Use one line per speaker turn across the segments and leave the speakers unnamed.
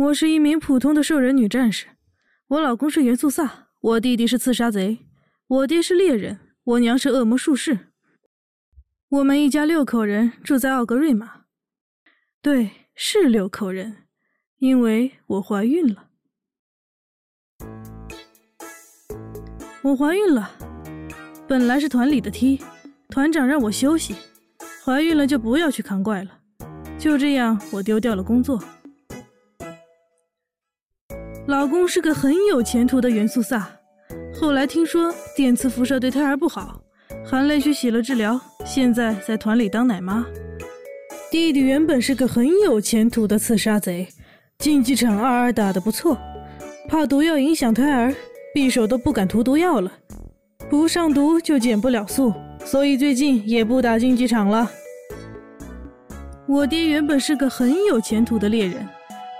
我是一名普通的兽人女战士，我老公是元素萨，我弟弟是刺杀贼，我爹是猎人，我娘是恶魔术士。我们一家六口人住在奥格瑞玛，对，是六口人，因为我怀孕了。我怀孕了，本来是团里的 T，团长让我休息，怀孕了就不要去扛怪了。就这样，我丢掉了工作。老公是个很有前途的元素萨，后来听说电磁辐射对胎儿不好，含泪去洗了治疗，现在在团里当奶妈。弟弟原本是个很有前途的刺杀贼，竞技场二二打得不错，怕毒药影响胎儿，匕首都不敢涂毒药了，不上毒就减不了速，所以最近也不打竞技场了。我爹原本是个很有前途的猎人，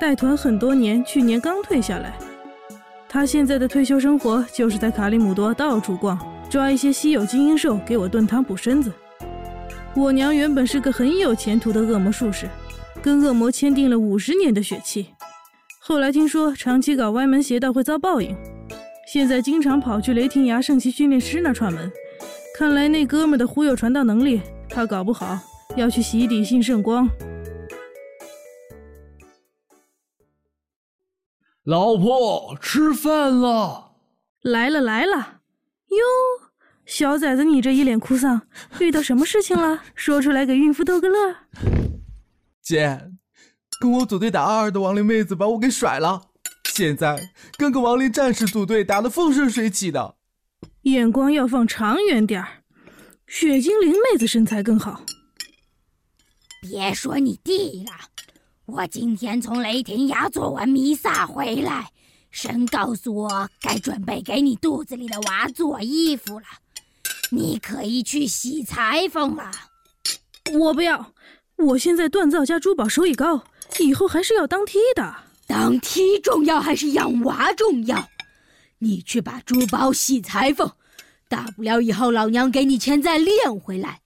带团很多年，去年刚退下来。他现在的退休生活就是在卡里姆多到处逛，抓一些稀有精英兽给我炖汤补身子。我娘原本是个很有前途的恶魔术士，跟恶魔签订了五十年的血契。后来听说长期搞歪门邪道会遭报应，现在经常跑去雷霆崖圣骑训练师那串门。看来那哥们的忽悠传道能力，他搞不好。要去洗底信圣光，
老婆吃饭了，
来了来了，哟，小崽子，你这一脸哭丧，遇到什么事情了？说出来给孕妇逗个乐。
姐，跟我组队打二二的亡灵妹子把我给甩了，现在跟个亡灵战士组队打得风生水起的。
眼光要放长远点儿，雪精灵妹子身材更好。
别说你弟了，我今天从雷霆崖做完弥撒回来，神告诉我该准备给你肚子里的娃做衣服了，你可以去洗裁缝了。
我不要，我现在锻造加珠宝收益高，以后还是要当 T 的。
当 T 重要还是养娃重要？你去把珠宝洗裁缝，大不了以后老娘给你钱再练回来。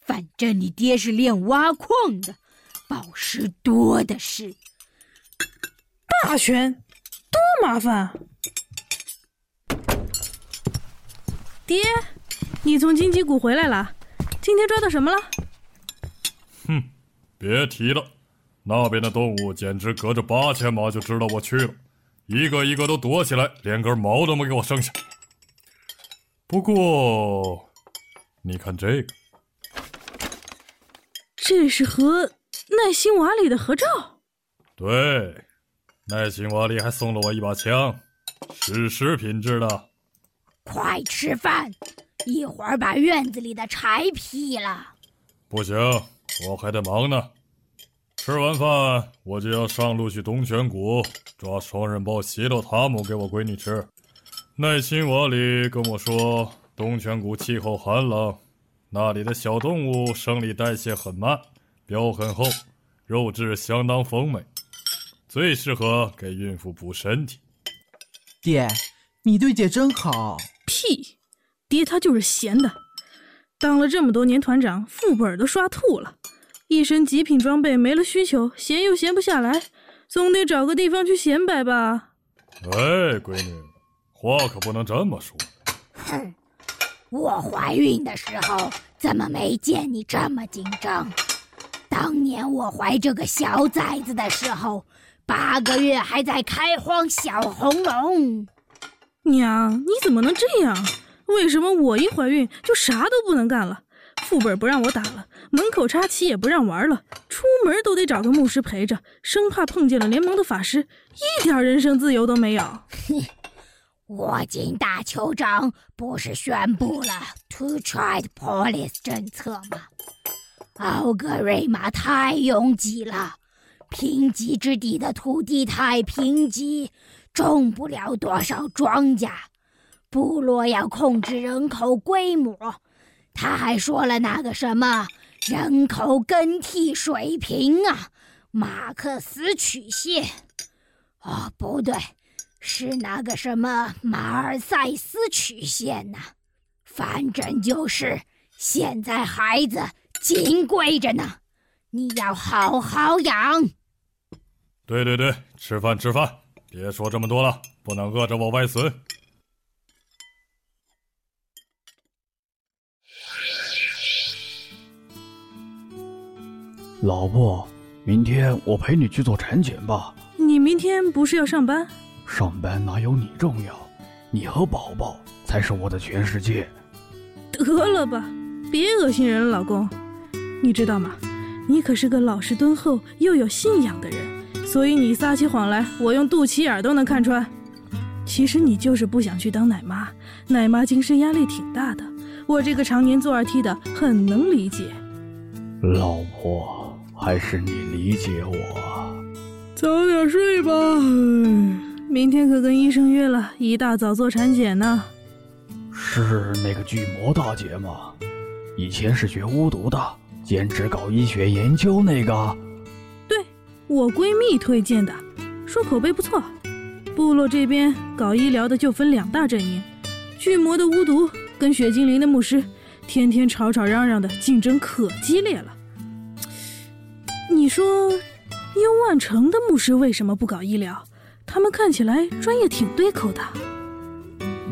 反正你爹是练挖矿的，宝石多的是。
大权，多麻烦！爹，你从荆棘谷回来了，今天抓到什么了？
哼，别提了，那边的动物简直隔着八千码就知道我去了，一个一个都躲起来，连根毛都没给我剩下。不过，你看这个。
这是和奈辛瓦里的合照。
对，耐心瓦里还送了我一把枪，史诗品质的。
快吃饭，一会儿把院子里的柴劈了。
不行，我还得忙呢。吃完饭我就要上路去东泉谷抓双刃豹希洛塔姆给我闺女吃。耐心瓦里跟我说，东泉谷气候寒冷。那里的小动物生理代谢很慢，膘很厚，肉质相当丰美，最适合给孕妇补身体。
爹，你对姐真好。
屁，爹他就是闲的，当了这么多年团长，副本都刷吐了，一身极品装备没了需求，闲又闲不下来，总得找个地方去显摆吧。
哎，闺女，话可不能这么说。
哼。我怀孕的时候怎么没见你这么紧张？当年我怀这个小崽子的时候，八个月还在开荒小红龙。
娘，你怎么能这样？为什么我一怀孕就啥都不能干了？副本不让我打了，门口插旗也不让玩了，出门都得找个牧师陪着，生怕碰见了联盟的法师，一点人身自由都没有。
我军大酋长不是宣布了 Two Trade Police 政策吗？奥格瑞玛太拥挤了，贫瘠之地的土地太贫瘠，种不了多少庄稼。部落要控制人口规模。他还说了那个什么人口更替水平啊，马克思曲线。哦，不对。是那个什么马尔塞斯曲线呢？反正就是现在孩子金贵着呢，你要好好养。
对对对，吃饭吃饭，别说这么多了，不能饿着我外孙。
老婆，明天我陪你去做产检吧。
你明天不是要上班？
上班哪有你重要？你和宝宝才是我的全世界。
得了吧，别恶心人了，老公。你知道吗？你可是个老实敦厚又有信仰的人，所以你撒起谎来，我用肚脐眼都能看穿。其实你就是不想去当奶妈，奶妈精神压力挺大的。我这个常年做二踢的，很能理解。
老婆，还是你理解我。
早点睡吧，明天可跟医生约了，一大早做产检呢。
是那个巨魔大姐吗？以前是学巫毒的，兼职搞医学研究那个。
对，我闺蜜推荐的，说口碑不错。部落这边搞医疗的就分两大阵营，巨魔的巫毒跟血精灵的牧师，天天吵吵嚷嚷的，竞争可激烈了。你说，幽万城的牧师为什么不搞医疗？他们看起来专业挺对口的。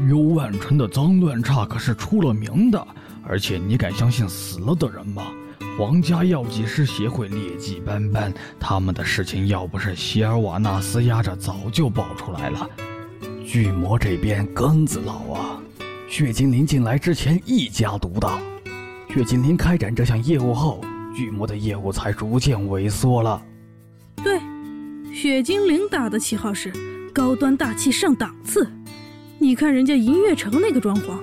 幽万城的脏乱差可是出了名的，而且你敢相信死了的人吗？皇家药剂师协会劣迹斑斑，他们的事情要不是希尔瓦纳斯压着，早就爆出来了。巨魔这边根子老啊，血精灵进来之前一家独大，血精灵开展这项业务后，巨魔的业务才逐渐萎缩了。
对，血精灵打的旗号是高端大气上档次。你看人家银月城那个装潢，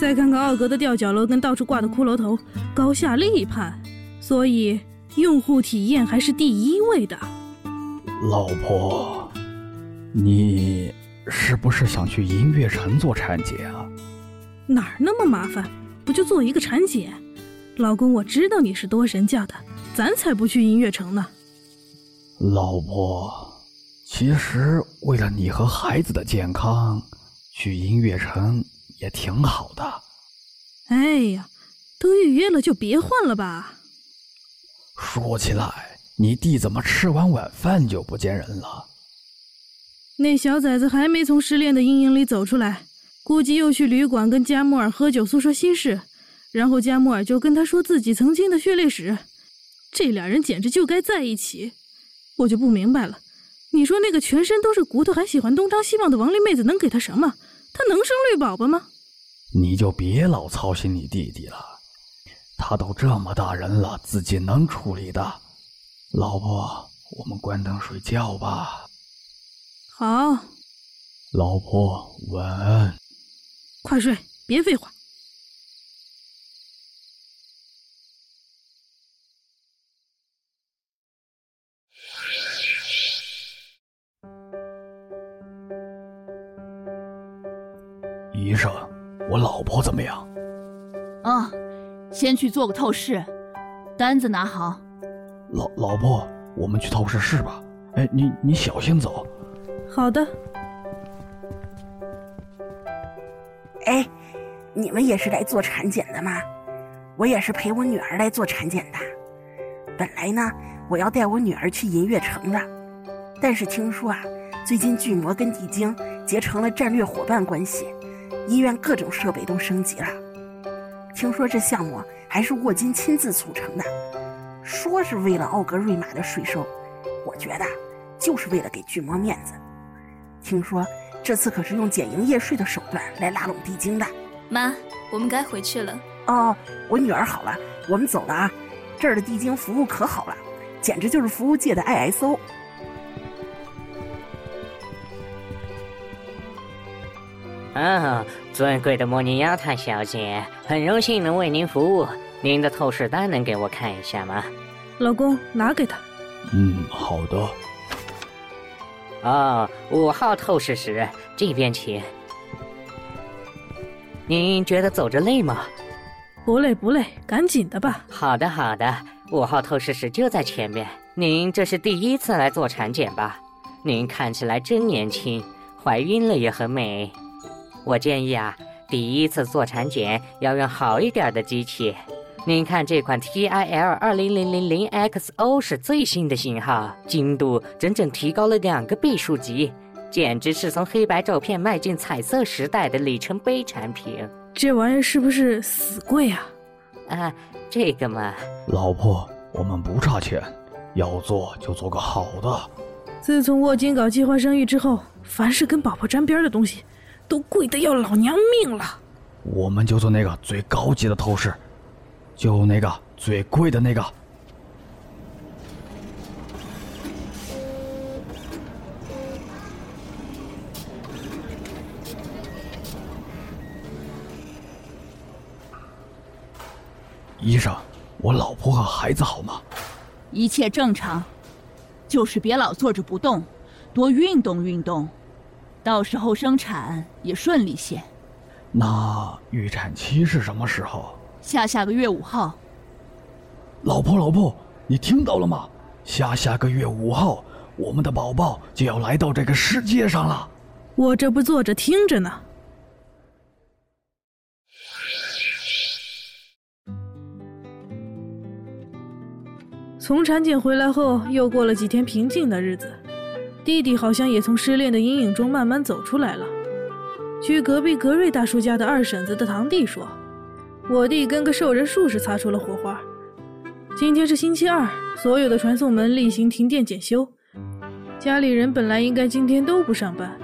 再看看奥格的吊脚楼跟到处挂的骷髅头，高下立判。所以用户体验还是第一位的。
老婆，你是不是想去银月城做产检啊？
哪儿那么麻烦？不就做一个产检？老公，我知道你是多神教的，咱才不去银月城呢。
老婆，其实为了你和孩子的健康。去音乐城也挺好的。
哎呀，都预约了就别换了吧。
说起来，你弟怎么吃完晚饭就不见人了？
那小崽子还没从失恋的阴影里走出来，估计又去旅馆跟加莫尔喝酒诉说心事，然后加莫尔就跟他说自己曾经的血泪史。这俩人简直就该在一起。我就不明白了，你说那个全身都是骨头还喜欢东张西望的王丽妹子能给他什么？他能生绿宝宝吗？
你就别老操心你弟弟了，他都这么大人了，自己能处理的。老婆，我们关灯睡觉吧。
好。
老婆，晚安。
快睡，别废话。
生，我老婆怎么样？
啊，先去做个透视，单子拿好。
老老婆，我们去透视室吧。哎，你你小心走。
好的。
哎，你们也是来做产检的吗？我也是陪我女儿来做产检的。本来呢，我要带我女儿去银月城的，但是听说啊，最近巨魔跟地精结成了战略伙伴关系。医院各种设备都升级了，听说这项目还是沃金亲自促成的，说是为了奥格瑞玛的税收，我觉得就是为了给巨魔面子。听说这次可是用减营业税的手段来拉拢地精的。
妈，我们该回去了。
哦，我女儿好了，我们走了啊。这儿的地精服务可好了，简直就是服务界的 ISO。
啊，尊贵的莫尼亚塔小姐，很荣幸能为您服务。您的透视单能给我看一下吗？
老公，拿给他。
嗯，好的。
哦，五号透视室，这边请。您觉得走着累吗？
不累不累，赶紧的吧。
好的好的，五号透视室就在前面。您这是第一次来做产检吧？您看起来真年轻，怀孕了也很美。我建议啊，第一次做产检要用好一点的机器，您看这款 TIL 二零零零零 XO 是最新的型号，精度整整提高了两个倍数级，简直是从黑白照片迈进彩色时代的里程碑产品。
这玩意儿是不是死贵啊？
啊，这个嘛，
老婆，我们不差钱，要做就做个好的。
自从沃金搞计划生育之后，凡是跟宝宝沾边的东西，都贵得要老娘命了。
我们就做那个最高级的透视，就那个最贵的那个。医生，我老婆和孩子好吗？
一切正常，就是别老坐着不动，多运动运动，到时候生产也顺利些。
那预产期是什么时候？
下下个月五号。
老婆，老婆，你听到了吗？下下个月五号，我们的宝宝就要来到这个世界上了。
我这不坐着听着呢。从产检回来后，又过了几天平静的日子。弟弟好像也从失恋的阴影中慢慢走出来了。据隔壁格瑞大叔家的二婶子的堂弟说，我弟跟个兽人术士擦出了火花。今天是星期二，所有的传送门例行停电检修。家里人本来应该今天都不上班，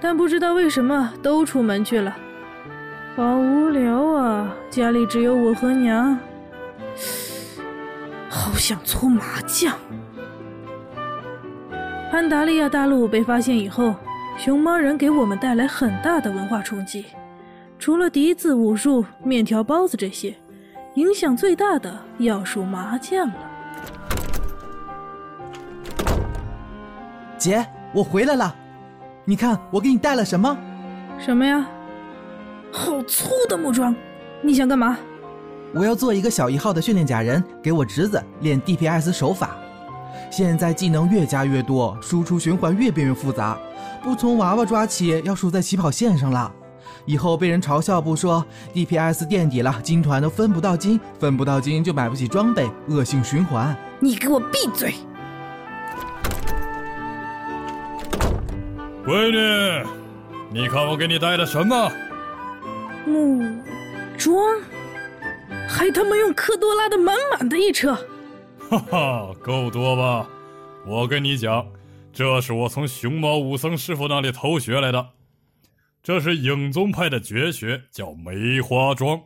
但不知道为什么都出门去了。好无聊啊，家里只有我和娘。好想搓麻将。潘达利亚大陆被发现以后，熊猫人给我们带来很大的文化冲击。除了笛子、武术、面条、包子这些，影响最大的要数麻将了。
姐，我回来了，你看我给你带了什么？
什么呀？好粗的木桩，你想干嘛？
我要做一个小一号的训练假人，给我侄子练 DPS 手法。现在技能越加越多，输出循环越变越复杂，不从娃娃抓起，要输在起跑线上了。以后被人嘲笑不说，DPS 垫底了，金团都分不到金，分不到金就买不起装备，恶性循环。
你给我闭嘴！
闺女，你看我给你带的什么？
木桩，还他妈用科多拉的满满的一车。
哈哈，够多吧？我跟你讲，这是我从熊猫武僧师傅那里偷学来的，这是影宗派的绝学，叫梅花桩。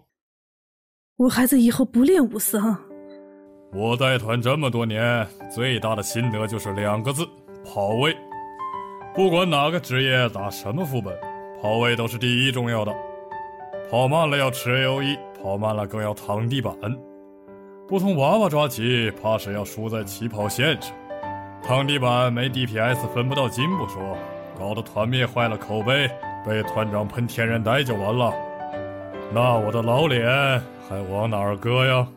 我孩子以后不练武僧。
我带团这么多年，最大的心得就是两个字：跑位。不管哪个职业打什么副本，跑位都是第一重要的。跑慢了要吃 A O E，跑慢了更要躺地板。不从娃娃抓起，怕是要输在起跑线上。躺地板没 DPS 分不到金不说，搞得团灭坏了口碑，被团长喷天然呆就完了。那我的老脸还往哪儿搁呀？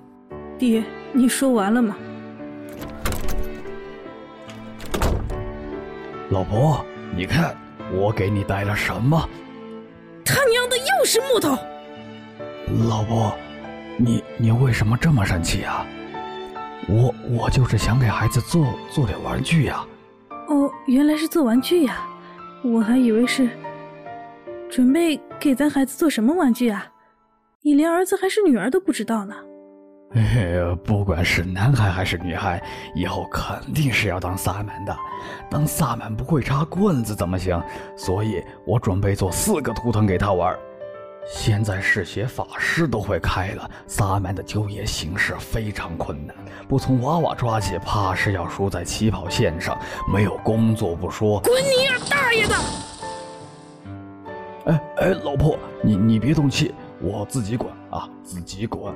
爹，你说完了吗？
老婆，你看我给你带了什么？
他娘的，又是木头！
老婆，你你为什么这么生气啊？我我就是想给孩子做做点玩具呀。
哦，原来是做玩具呀，我还以为是准备给咱孩子做什么玩具啊？你连儿子还是女儿都不知道呢。
嘿嘿，不管是男孩还是女孩，以后肯定是要当萨满的。当萨满不会插棍子怎么行？所以我准备做四个图腾给他玩。现在嗜血法师都会开了，萨满的就业形势非常困难。不从娃娃抓起，怕是要输在起跑线上，没有工作不说。
滚你丫大爷的！
哎哎，老婆，你你别动气，我自己滚啊，自己滚。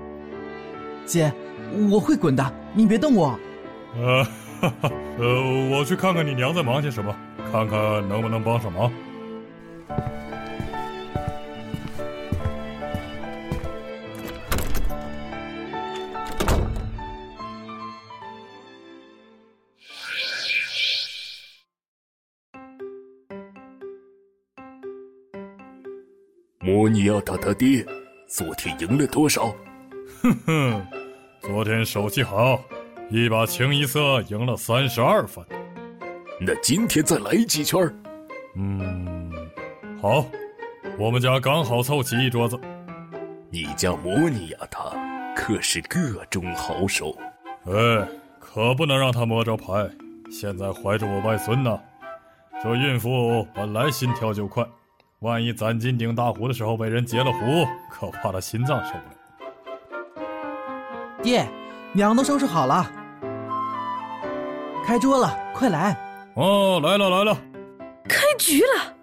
姐，我会滚的，你别动我。
呃，哈哈，呃，我去看看你娘在忙些什么，看看能不能帮上忙。
摩尼亚他他爹，昨天赢了多少？
哼哼，昨天手气好，一把清一色赢了三十二分。
那今天再来几圈？
嗯，好，我们家刚好凑齐一桌子。
你家摩尼亚他可是个中好手。
哎，可不能让他摸着牌。现在怀着我外孙呢，这孕妇本来心跳就快，万一攒金顶大壶的时候被人截了胡，可怕他心脏受不了。
爹，娘都收拾好了，开桌了，快来！
哦，来了来了，
开局了！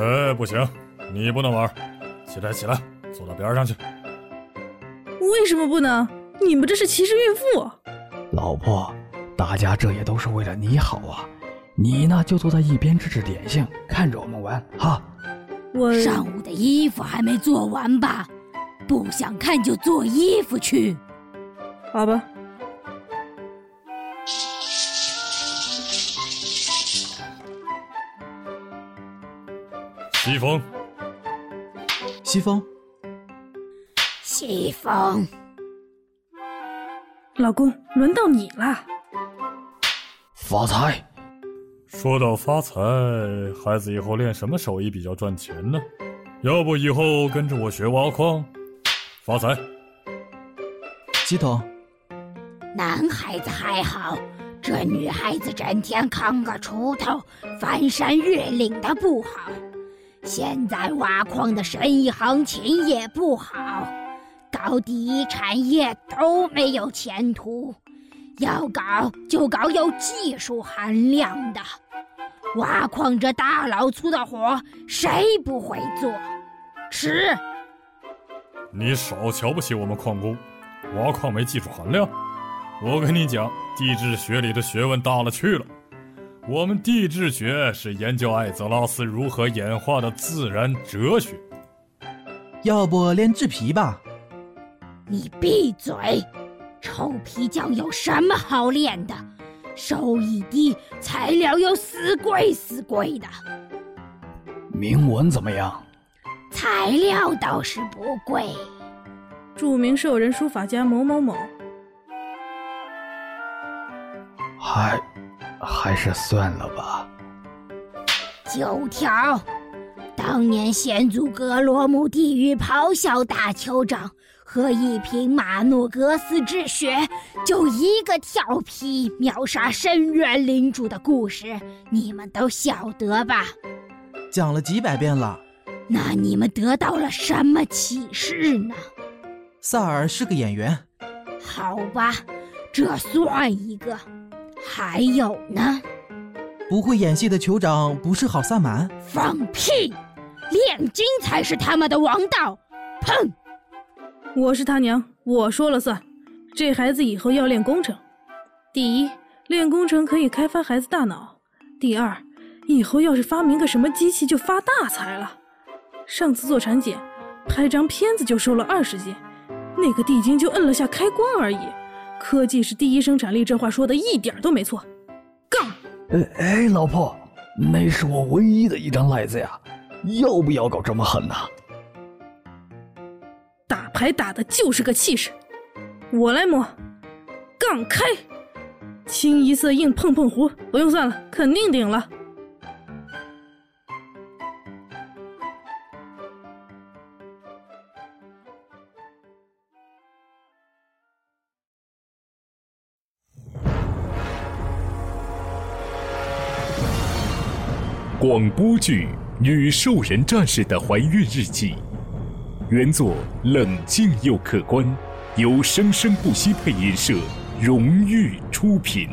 哎，不行，你不能玩，起来起来，坐到边上去。
为什么不能？你们这是歧视孕妇！
老婆，大家这也都是为了你好啊！你呢，就坐在一边吃吃点心，看着我们玩哈。
我
上午的衣服还没做完吧？不想看就做衣服去。
好吧。
西风，
西风，
西风，
老公，轮到你了。
发财。
说到发财，孩子以后练什么手艺比较赚钱呢？要不以后跟着我学挖矿，发财。
鸡头，
男孩子还好，这女孩子整天扛个锄头，翻山越岭的不好。现在挖矿的生意行情也不好，搞第一产业都没有前途，要搞就搞有技术含量的。挖矿这大老粗的活，谁不会做？吃！
你少瞧不起我们矿工，挖矿没技术含量。我跟你讲，地质学里的学问大了去了。我们地质学是研究艾泽拉斯如何演化的自然哲学。
要不练制皮吧？
你闭嘴！臭皮匠有什么好练的？收益低，材料又死贵死贵的。
铭文怎么样？
材料倒是不贵。
著名兽人书法家某某某。
还，还是算了吧。
九条，当年先祖格罗姆地狱咆哮大酋长和一瓶马诺格斯之血，就一个跳皮秒杀深渊领主的故事，你们都晓得吧？
讲了几百遍了。
那你们得到了什么启示呢？
萨尔是个演员。
好吧，这算一个。还有呢？
不会演戏的酋长不是好萨满？
放屁！炼金才是他们的王道。砰！
我是他娘，我说了算。这孩子以后要练工程。第一，练工程可以开发孩子大脑；第二，以后要是发明个什么机器，就发大财了。上次做产检，拍张片子就收了二十斤，那个地精就摁了下开关而已。科技是第一生产力，这话说的一点都没错。杠！
哎哎，老婆，那是我唯一的一张赖子呀，要不要搞这么狠呐？
牌打的就是个气势，我来摸。杠开，清一色硬碰碰胡，不用算了，肯定顶了。
广播剧《女兽人战士的怀孕日记》，原作冷静又客观，由生生不息配音社荣誉出品。